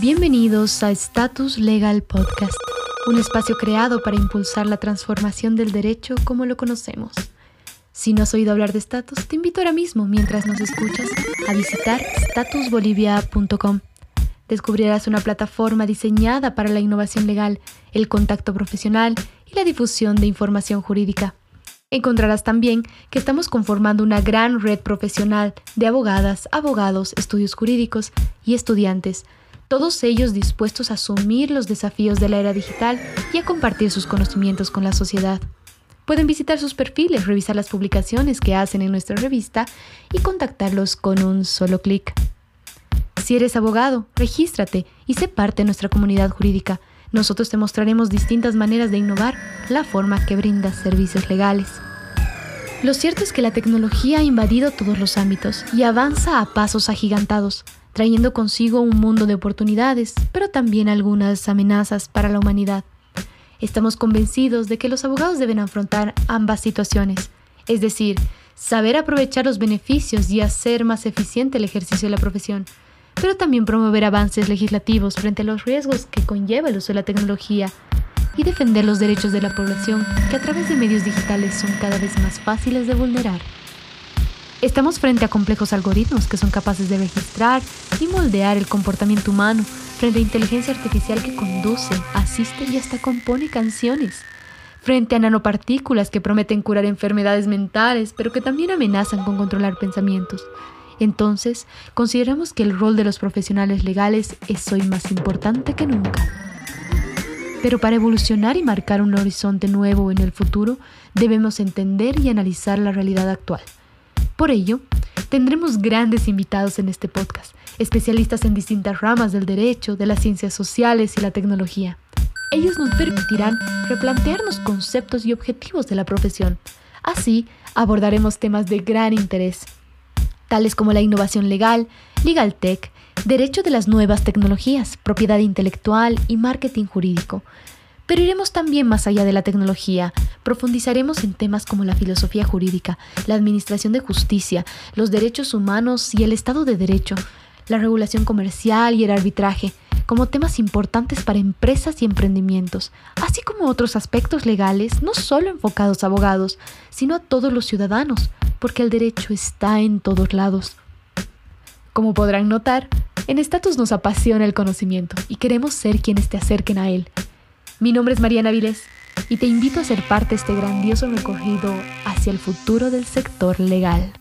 Bienvenidos a Status Legal Podcast, un espacio creado para impulsar la transformación del derecho como lo conocemos. Si no has oído hablar de Status, te invito ahora mismo, mientras nos escuchas, a visitar statusbolivia.com. Descubrirás una plataforma diseñada para la innovación legal, el contacto profesional y la difusión de información jurídica. Encontrarás también que estamos conformando una gran red profesional de abogadas, abogados, estudios jurídicos y estudiantes todos ellos dispuestos a asumir los desafíos de la era digital y a compartir sus conocimientos con la sociedad. Pueden visitar sus perfiles, revisar las publicaciones que hacen en nuestra revista y contactarlos con un solo clic. Si eres abogado, regístrate y sé parte de nuestra comunidad jurídica. Nosotros te mostraremos distintas maneras de innovar la forma que brindas servicios legales. Lo cierto es que la tecnología ha invadido todos los ámbitos y avanza a pasos agigantados trayendo consigo un mundo de oportunidades, pero también algunas amenazas para la humanidad. Estamos convencidos de que los abogados deben afrontar ambas situaciones, es decir, saber aprovechar los beneficios y hacer más eficiente el ejercicio de la profesión, pero también promover avances legislativos frente a los riesgos que conlleva el uso de la tecnología y defender los derechos de la población que a través de medios digitales son cada vez más fáciles de vulnerar. Estamos frente a complejos algoritmos que son capaces de registrar y moldear el comportamiento humano frente a inteligencia artificial que conduce, asiste y hasta compone canciones. Frente a nanopartículas que prometen curar enfermedades mentales, pero que también amenazan con controlar pensamientos. Entonces, consideramos que el rol de los profesionales legales es hoy más importante que nunca. Pero para evolucionar y marcar un horizonte nuevo en el futuro, debemos entender y analizar la realidad actual. Por ello, tendremos grandes invitados en este podcast, especialistas en distintas ramas del derecho, de las ciencias sociales y la tecnología. Ellos nos permitirán replantearnos conceptos y objetivos de la profesión. Así, abordaremos temas de gran interés, tales como la innovación legal, legal tech, derecho de las nuevas tecnologías, propiedad intelectual y marketing jurídico, pero iremos también más allá de la tecnología. Profundizaremos en temas como la filosofía jurídica, la administración de justicia, los derechos humanos y el Estado de Derecho, la regulación comercial y el arbitraje, como temas importantes para empresas y emprendimientos, así como otros aspectos legales, no solo enfocados a abogados, sino a todos los ciudadanos, porque el derecho está en todos lados. Como podrán notar, en Status nos apasiona el conocimiento y queremos ser quienes te acerquen a él. Mi nombre es Mariana Viles y te invito a ser parte de este grandioso recorrido hacia el futuro del sector legal.